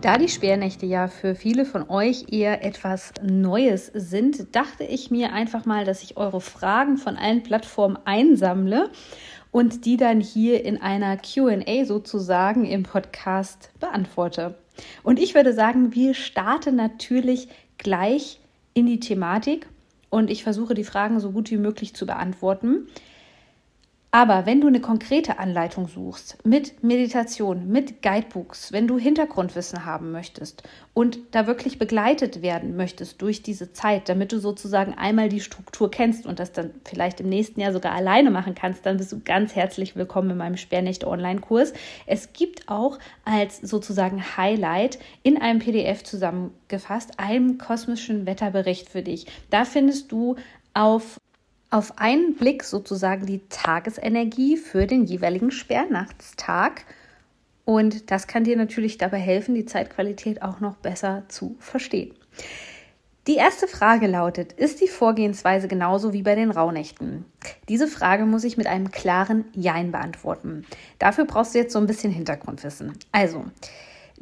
Da die Sperrnächte ja für viele von euch eher etwas Neues sind, dachte ich mir einfach mal, dass ich eure Fragen von allen Plattformen einsammle und die dann hier in einer QA sozusagen im Podcast beantworte. Und ich würde sagen, wir starten natürlich gleich in die Thematik und ich versuche die Fragen so gut wie möglich zu beantworten. Aber wenn du eine konkrete Anleitung suchst mit Meditation, mit Guidebooks, wenn du Hintergrundwissen haben möchtest und da wirklich begleitet werden möchtest durch diese Zeit, damit du sozusagen einmal die Struktur kennst und das dann vielleicht im nächsten Jahr sogar alleine machen kannst, dann bist du ganz herzlich willkommen in meinem Sperrnächte Online-Kurs. Es gibt auch als sozusagen Highlight in einem PDF zusammengefasst einen kosmischen Wetterbericht für dich. Da findest du auf auf einen Blick sozusagen die Tagesenergie für den jeweiligen Sperrnachtstag. Und das kann dir natürlich dabei helfen, die Zeitqualität auch noch besser zu verstehen. Die erste Frage lautet, ist die Vorgehensweise genauso wie bei den Rauhnächten? Diese Frage muss ich mit einem klaren Jein beantworten. Dafür brauchst du jetzt so ein bisschen Hintergrundwissen. Also,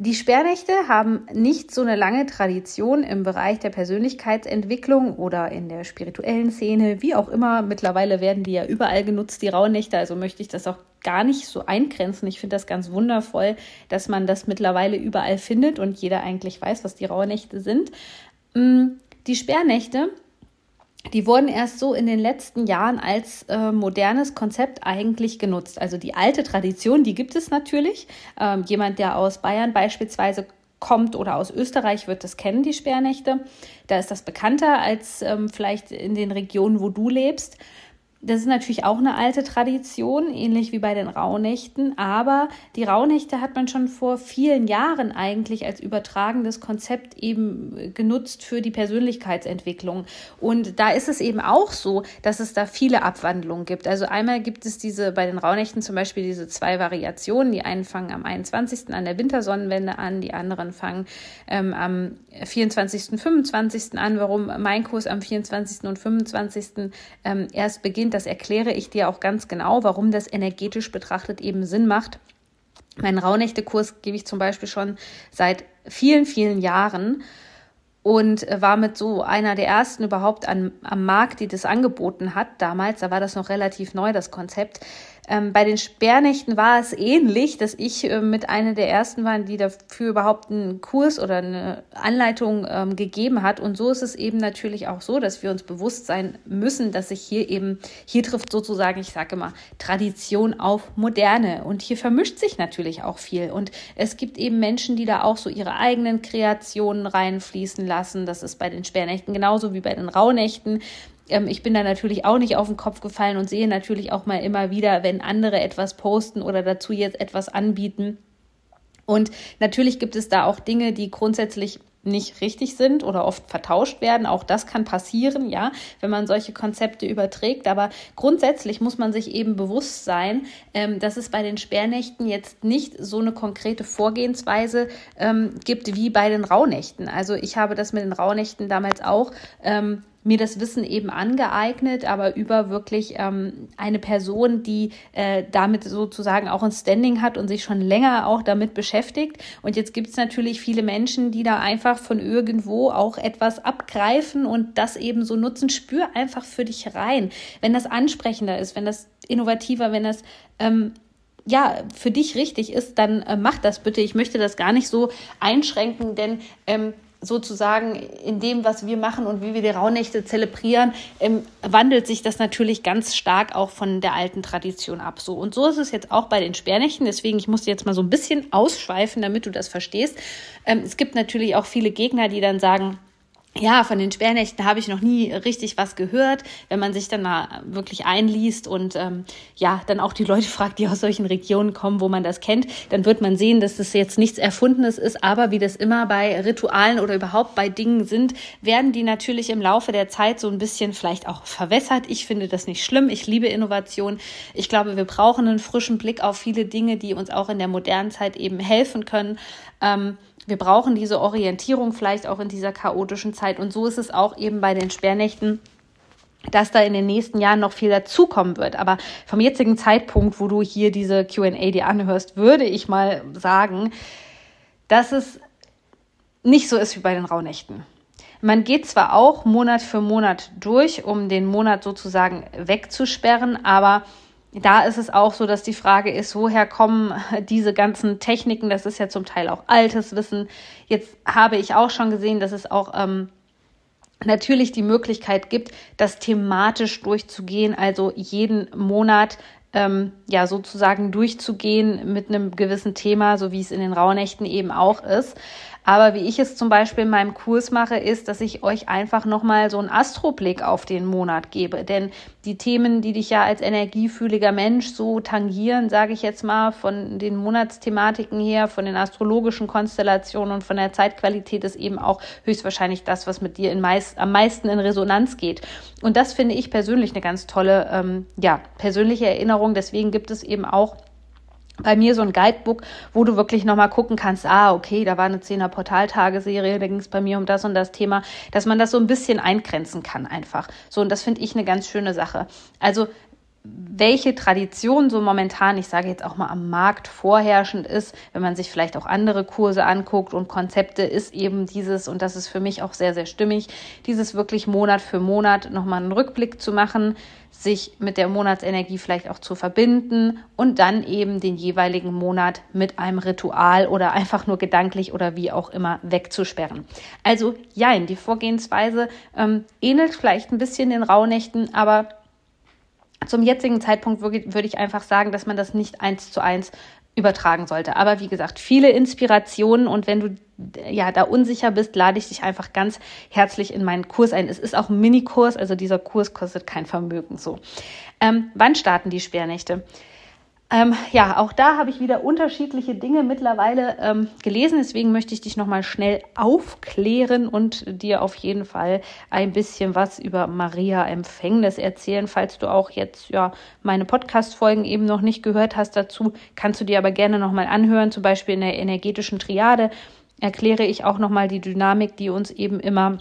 die Sperrnächte haben nicht so eine lange Tradition im Bereich der Persönlichkeitsentwicklung oder in der spirituellen Szene, wie auch immer. Mittlerweile werden die ja überall genutzt, die Rauhnächte, also möchte ich das auch gar nicht so eingrenzen. Ich finde das ganz wundervoll, dass man das mittlerweile überall findet und jeder eigentlich weiß, was die Rauhnächte sind. Mm, die Sperrnächte die wurden erst so in den letzten Jahren als äh, modernes Konzept eigentlich genutzt. Also die alte Tradition, die gibt es natürlich. Ähm, jemand, der aus Bayern beispielsweise kommt oder aus Österreich, wird das kennen, die Sperrnächte. Da ist das bekannter als ähm, vielleicht in den Regionen, wo du lebst. Das ist natürlich auch eine alte Tradition, ähnlich wie bei den Rauhnächten, aber die Rauhnächte hat man schon vor vielen Jahren eigentlich als übertragendes Konzept eben genutzt für die Persönlichkeitsentwicklung. Und da ist es eben auch so, dass es da viele Abwandlungen gibt. Also einmal gibt es diese bei den Rauhnächten zum Beispiel diese zwei Variationen. Die einen fangen am 21. an der Wintersonnenwende an, die anderen fangen ähm, am 24., 25. an. Warum mein Kurs am 24. und 25. Ähm, erst beginnt das erkläre ich dir auch ganz genau, warum das energetisch betrachtet eben Sinn macht. Meinen Rauhnächte-Kurs gebe ich zum Beispiel schon seit vielen, vielen Jahren und war mit so einer der ersten überhaupt an, am Markt, die das angeboten hat. Damals, da war das noch relativ neu, das Konzept. Ähm, bei den Sperrnächten war es ähnlich, dass ich äh, mit einer der ersten war, die dafür überhaupt einen Kurs oder eine Anleitung ähm, gegeben hat. Und so ist es eben natürlich auch so, dass wir uns bewusst sein müssen, dass sich hier eben, hier trifft sozusagen, ich sage immer, Tradition auf Moderne. Und hier vermischt sich natürlich auch viel. Und es gibt eben Menschen, die da auch so ihre eigenen Kreationen reinfließen lassen. Das ist bei den Sperrnächten genauso wie bei den Rauhnächten ähm, ich bin da natürlich auch nicht auf den Kopf gefallen und sehe natürlich auch mal immer wieder, wenn andere etwas posten oder dazu jetzt etwas anbieten. Und natürlich gibt es da auch Dinge, die grundsätzlich nicht richtig sind oder oft vertauscht werden. Auch das kann passieren, ja, wenn man solche Konzepte überträgt. Aber grundsätzlich muss man sich eben bewusst sein, ähm, dass es bei den Sperrnächten jetzt nicht so eine konkrete Vorgehensweise ähm, gibt wie bei den Rauhnächten. Also ich habe das mit den Rauhnächten damals auch ähm, mir das Wissen eben angeeignet, aber über wirklich ähm, eine Person, die äh, damit sozusagen auch ein Standing hat und sich schon länger auch damit beschäftigt. Und jetzt gibt es natürlich viele Menschen, die da einfach von irgendwo auch etwas abgreifen und das eben so nutzen. Spür einfach für dich rein, wenn das ansprechender ist, wenn das innovativer, wenn das ähm, ja, für dich richtig ist, dann äh, mach das bitte. Ich möchte das gar nicht so einschränken, denn ähm, sozusagen in dem, was wir machen und wie wir die Rauhnächte zelebrieren, ähm, wandelt sich das natürlich ganz stark auch von der alten Tradition ab. So und so ist es jetzt auch bei den Sperrnächten. Deswegen ich muss jetzt mal so ein bisschen ausschweifen, damit du das verstehst. Ähm, es gibt natürlich auch viele Gegner, die dann sagen, ja, von den Sperrnächten habe ich noch nie richtig was gehört. Wenn man sich dann mal wirklich einliest und ähm, ja, dann auch die Leute fragt, die aus solchen Regionen kommen, wo man das kennt, dann wird man sehen, dass das jetzt nichts Erfundenes ist. Aber wie das immer bei Ritualen oder überhaupt bei Dingen sind, werden die natürlich im Laufe der Zeit so ein bisschen vielleicht auch verwässert. Ich finde das nicht schlimm. Ich liebe Innovation. Ich glaube, wir brauchen einen frischen Blick auf viele Dinge, die uns auch in der modernen Zeit eben helfen können. Ähm, wir brauchen diese Orientierung vielleicht auch in dieser chaotischen Zeit. Und so ist es auch eben bei den Sperrnächten dass da in den nächsten Jahren noch viel dazukommen wird. Aber vom jetzigen Zeitpunkt, wo du hier diese QA dir anhörst, würde ich mal sagen, dass es nicht so ist wie bei den Rauhnächten. Man geht zwar auch Monat für Monat durch, um den Monat sozusagen wegzusperren, aber da ist es auch so, dass die Frage ist, woher kommen diese ganzen Techniken? Das ist ja zum Teil auch altes Wissen. Jetzt habe ich auch schon gesehen, dass es auch ähm, natürlich die Möglichkeit gibt, das thematisch durchzugehen, also jeden Monat ähm, ja sozusagen durchzugehen mit einem gewissen Thema, so wie es in den Rauhnächten eben auch ist. Aber wie ich es zum Beispiel in meinem Kurs mache, ist, dass ich euch einfach nochmal so einen Astroblick auf den Monat gebe. Denn die Themen, die dich ja als energiefühliger Mensch so tangieren, sage ich jetzt mal, von den Monatsthematiken her, von den astrologischen Konstellationen und von der Zeitqualität ist eben auch höchstwahrscheinlich das, was mit dir meist, am meisten in Resonanz geht. Und das finde ich persönlich eine ganz tolle, ähm, ja, persönliche Erinnerung. Deswegen gibt es eben auch bei mir so ein Guidebook, wo du wirklich nochmal gucken kannst, ah, okay, da war eine Zehner Portaltageserie, da ging es bei mir um das und das Thema, dass man das so ein bisschen eingrenzen kann einfach. So, und das finde ich eine ganz schöne Sache. Also welche Tradition so momentan, ich sage jetzt auch mal am Markt vorherrschend ist, wenn man sich vielleicht auch andere Kurse anguckt und Konzepte, ist eben dieses, und das ist für mich auch sehr, sehr stimmig, dieses wirklich Monat für Monat nochmal einen Rückblick zu machen, sich mit der Monatsenergie vielleicht auch zu verbinden und dann eben den jeweiligen Monat mit einem Ritual oder einfach nur gedanklich oder wie auch immer wegzusperren. Also ja, die Vorgehensweise ähm, ähnelt vielleicht ein bisschen den Rauhnächten, aber zum jetzigen Zeitpunkt würde ich einfach sagen, dass man das nicht eins zu eins übertragen sollte. Aber wie gesagt, viele Inspirationen und wenn du ja da unsicher bist, lade ich dich einfach ganz herzlich in meinen Kurs ein. Es ist auch ein Minikurs, also dieser Kurs kostet kein Vermögen. So, ähm, wann starten die Sperrnächte? Ähm, ja, auch da habe ich wieder unterschiedliche Dinge mittlerweile ähm, gelesen. Deswegen möchte ich dich nochmal schnell aufklären und dir auf jeden Fall ein bisschen was über Maria Empfängnis erzählen. Falls du auch jetzt ja meine Podcast-Folgen eben noch nicht gehört hast dazu, kannst du dir aber gerne nochmal anhören. Zum Beispiel in der energetischen Triade erkläre ich auch nochmal die Dynamik, die uns eben immer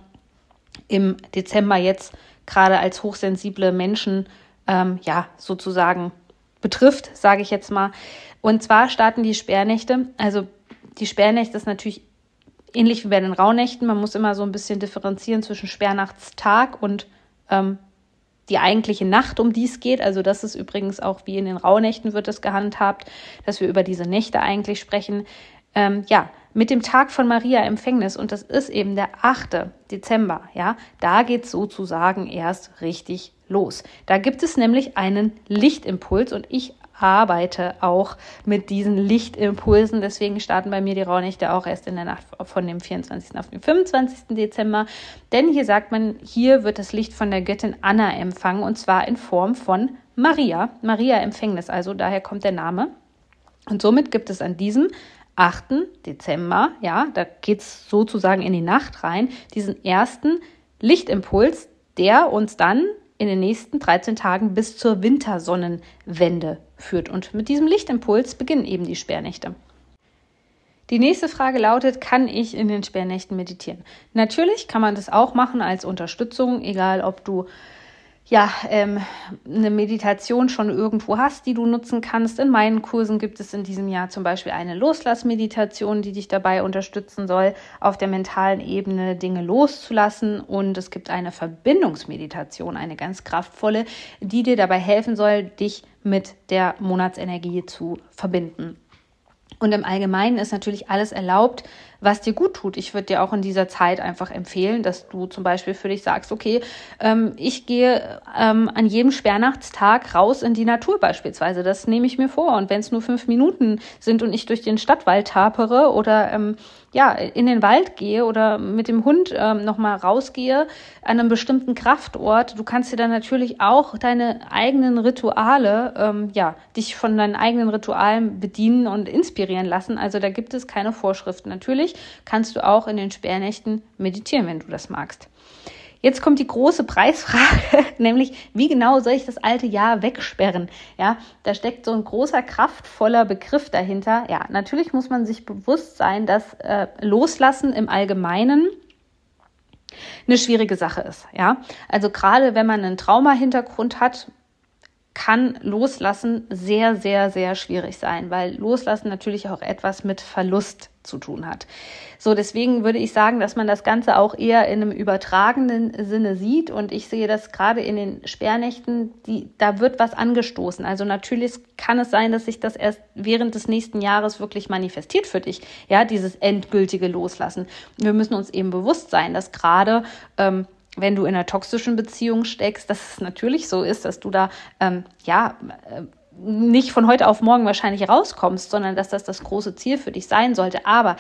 im Dezember jetzt gerade als hochsensible Menschen ähm, ja sozusagen betrifft, sage ich jetzt mal. Und zwar starten die Sperrnächte. Also die Sperrnächte ist natürlich ähnlich wie bei den Rauhnächten. Man muss immer so ein bisschen differenzieren zwischen Sperrnachtstag und ähm, die eigentliche Nacht, um die es geht. Also das ist übrigens auch wie in den Rauhnächten wird es gehandhabt, dass wir über diese Nächte eigentlich sprechen. Ähm, ja, mit dem Tag von Maria Empfängnis, und das ist eben der 8. Dezember, ja, da geht es sozusagen erst richtig los. Da gibt es nämlich einen Lichtimpuls und ich arbeite auch mit diesen Lichtimpulsen. Deswegen starten bei mir die Rauhnächte auch erst in der Nacht von dem 24. auf den 25. Dezember. Denn hier sagt man, hier wird das Licht von der Göttin Anna empfangen und zwar in Form von Maria. Maria Empfängnis, also daher kommt der Name. Und somit gibt es an diesem 8. Dezember, ja, da geht es sozusagen in die Nacht rein, diesen ersten Lichtimpuls, der uns dann in den nächsten 13 Tagen bis zur Wintersonnenwende führt. Und mit diesem Lichtimpuls beginnen eben die Sperrnächte. Die nächste Frage lautet, kann ich in den Sperrnächten meditieren? Natürlich kann man das auch machen als Unterstützung, egal ob du ja, ähm, eine Meditation schon irgendwo hast, die du nutzen kannst. In meinen Kursen gibt es in diesem Jahr zum Beispiel eine Loslassmeditation, die dich dabei unterstützen soll, auf der mentalen Ebene Dinge loszulassen. Und es gibt eine Verbindungsmeditation, eine ganz kraftvolle, die dir dabei helfen soll, dich mit der Monatsenergie zu verbinden. Und im Allgemeinen ist natürlich alles erlaubt, was dir gut tut. Ich würde dir auch in dieser Zeit einfach empfehlen, dass du zum Beispiel für dich sagst, okay, ähm, ich gehe ähm, an jedem Sperrnachtstag raus in die Natur beispielsweise. Das nehme ich mir vor. Und wenn es nur fünf Minuten sind und ich durch den Stadtwald tapere oder ähm, ja, in den Wald gehe oder mit dem Hund ähm, nochmal rausgehe an einem bestimmten Kraftort, du kannst dir dann natürlich auch deine eigenen Rituale, ähm, ja, dich von deinen eigenen Ritualen bedienen und inspirieren lassen. Also da gibt es keine Vorschriften. Natürlich kannst du auch in den Sperrnächten meditieren, wenn du das magst. Jetzt kommt die große Preisfrage, nämlich wie genau soll ich das alte Jahr wegsperren? Ja, da steckt so ein großer kraftvoller Begriff dahinter. Ja, natürlich muss man sich bewusst sein, dass äh, Loslassen im Allgemeinen eine schwierige Sache ist. Ja, also gerade wenn man einen Trauma-Hintergrund hat, kann Loslassen sehr, sehr, sehr schwierig sein, weil Loslassen natürlich auch etwas mit Verlust zu tun hat. So, deswegen würde ich sagen, dass man das Ganze auch eher in einem übertragenen Sinne sieht. Und ich sehe das gerade in den Sperrnächten, die, da wird was angestoßen. Also natürlich kann es sein, dass sich das erst während des nächsten Jahres wirklich manifestiert für dich. Ja, dieses endgültige Loslassen. Wir müssen uns eben bewusst sein, dass gerade ähm, wenn du in einer toxischen Beziehung steckst, dass es natürlich so ist, dass du da ähm, ja äh, nicht von heute auf morgen wahrscheinlich rauskommst, sondern dass das das große Ziel für dich sein sollte. Aber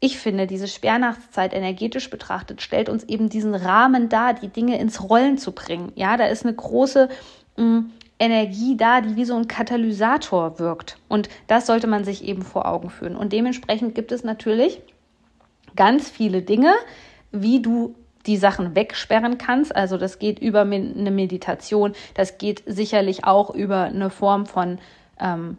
ich finde, diese Sperrnachtszeit energetisch betrachtet stellt uns eben diesen Rahmen dar, die Dinge ins Rollen zu bringen. Ja, da ist eine große mh, mm, Energie da, die wie so ein Katalysator wirkt. Und das sollte man sich eben vor Augen führen. Und dementsprechend gibt es natürlich ganz viele Dinge, wie du die Sachen wegsperren kannst. Also das geht über eine Meditation, das geht sicherlich auch über eine Form von ähm,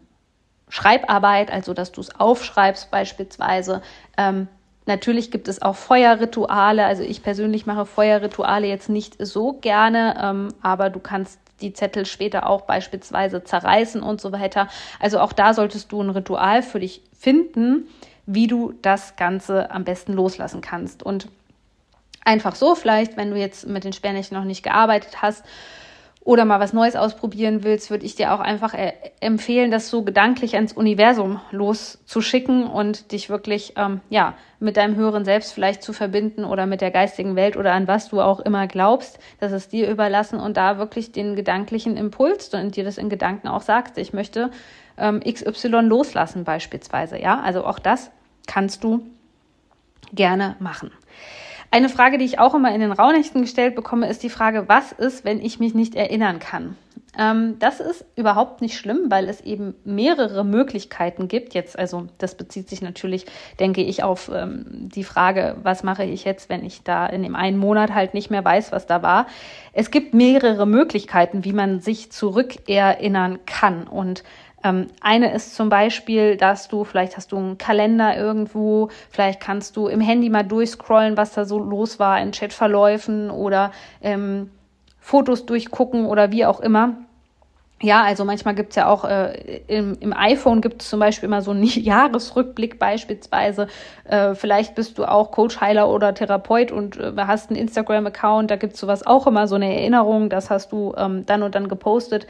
Schreibarbeit, also dass du es aufschreibst beispielsweise. Ähm, natürlich gibt es auch Feuerrituale. Also ich persönlich mache Feuerrituale jetzt nicht so gerne, ähm, aber du kannst die Zettel später auch beispielsweise zerreißen und so weiter. Also auch da solltest du ein Ritual für dich finden, wie du das Ganze am besten loslassen kannst. Und einfach so vielleicht, wenn du jetzt mit den Sperrnächten noch nicht gearbeitet hast oder mal was Neues ausprobieren willst, würde ich dir auch einfach äh, empfehlen, das so gedanklich ans Universum loszuschicken und dich wirklich ähm, ja mit deinem höheren Selbst vielleicht zu verbinden oder mit der geistigen Welt oder an was du auch immer glaubst, dass es dir überlassen und da wirklich den gedanklichen Impuls und dir das in Gedanken auch sagst. Ich möchte ähm, XY loslassen beispielsweise. Ja, also auch das kannst du gerne machen. Eine Frage, die ich auch immer in den Raunächten gestellt bekomme, ist die Frage, was ist, wenn ich mich nicht erinnern kann? Ähm, das ist überhaupt nicht schlimm, weil es eben mehrere Möglichkeiten gibt. Jetzt, also das bezieht sich natürlich, denke ich, auf ähm, die Frage, was mache ich jetzt, wenn ich da in dem einen Monat halt nicht mehr weiß, was da war. Es gibt mehrere Möglichkeiten, wie man sich zurückerinnern kann. Und eine ist zum Beispiel, dass du, vielleicht hast du einen Kalender irgendwo, vielleicht kannst du im Handy mal durchscrollen, was da so los war in Chatverläufen oder ähm, Fotos durchgucken oder wie auch immer. Ja, also manchmal gibt es ja auch äh, im, im iPhone gibt es zum Beispiel immer so einen Jahresrückblick beispielsweise. Äh, vielleicht bist du auch Coach, Heiler oder Therapeut und äh, hast einen Instagram-Account, da gibt es sowas auch immer, so eine Erinnerung, das hast du ähm, dann und dann gepostet.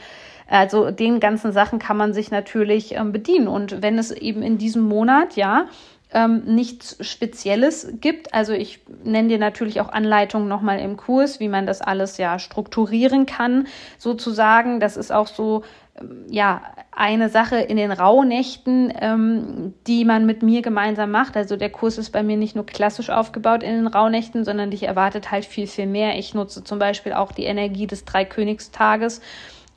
Also den ganzen Sachen kann man sich natürlich ähm, bedienen. Und wenn es eben in diesem Monat, ja, ähm, nichts Spezielles gibt. Also ich nenne dir natürlich auch Anleitungen nochmal im Kurs, wie man das alles ja strukturieren kann, sozusagen. Das ist auch so, ähm, ja, eine Sache in den Rauhnächten, ähm, die man mit mir gemeinsam macht. Also der Kurs ist bei mir nicht nur klassisch aufgebaut in den Rauhnächten, sondern dich erwartet halt viel, viel mehr. Ich nutze zum Beispiel auch die Energie des Dreikönigstages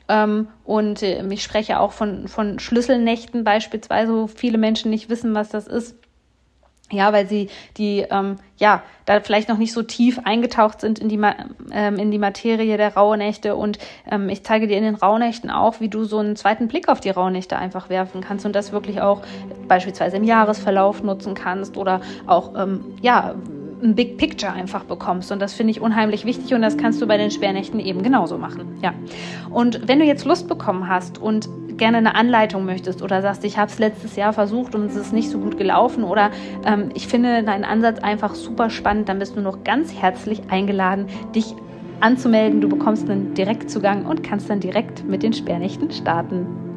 ähm, und äh, ich spreche auch von, von Schlüsselnächten beispielsweise, wo viele Menschen nicht wissen, was das ist. Ja, weil sie die, ähm, ja, da vielleicht noch nicht so tief eingetaucht sind in die, ähm, in die Materie der Rauhnächte. Und ähm, ich zeige dir in den Rauhnächten auch, wie du so einen zweiten Blick auf die Rauhnächte einfach werfen kannst und das wirklich auch beispielsweise im Jahresverlauf nutzen kannst oder auch, ähm, ja, ein Big Picture einfach bekommst. Und das finde ich unheimlich wichtig und das kannst du bei den Sperrnächten eben genauso machen. Ja. Und wenn du jetzt Lust bekommen hast und gerne eine Anleitung möchtest oder sagst, ich habe es letztes Jahr versucht und es ist nicht so gut gelaufen oder ähm, ich finde deinen Ansatz einfach super spannend, dann bist du noch ganz herzlich eingeladen, dich anzumelden. Du bekommst einen Direktzugang und kannst dann direkt mit den Sperrnächten starten.